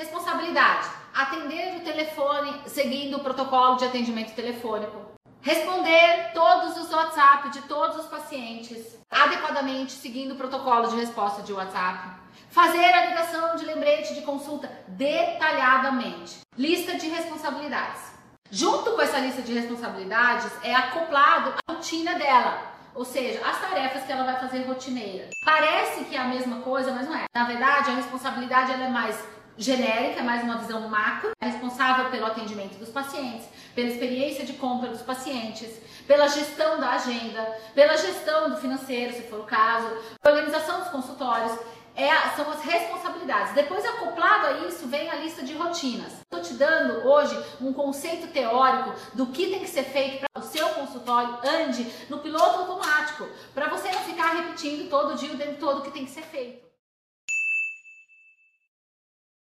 Responsabilidade: atender o telefone seguindo o protocolo de atendimento telefônico. Responder todos os WhatsApp de todos os pacientes adequadamente seguindo o protocolo de resposta de WhatsApp. Fazer a ligação de lembrete de consulta detalhadamente. Lista de responsabilidades. Junto com essa lista de responsabilidades é acoplado a rotina dela, ou seja, as tarefas que ela vai fazer rotineira. Parece que é a mesma coisa, mas não é. Na verdade, a responsabilidade ela é mais genérica, mais uma visão macro, é responsável pelo atendimento dos pacientes, pela experiência de compra dos pacientes, pela gestão da agenda, pela gestão do financeiro, se for o caso, organização dos consultórios. É, são as responsabilidades. Depois, acoplado a isso, vem a lista de rotinas. Estou te dando hoje um conceito teórico do que tem que ser feito para o seu consultório ande no piloto automático, para você não ficar repetindo todo dia o tempo todo o que tem que ser feito.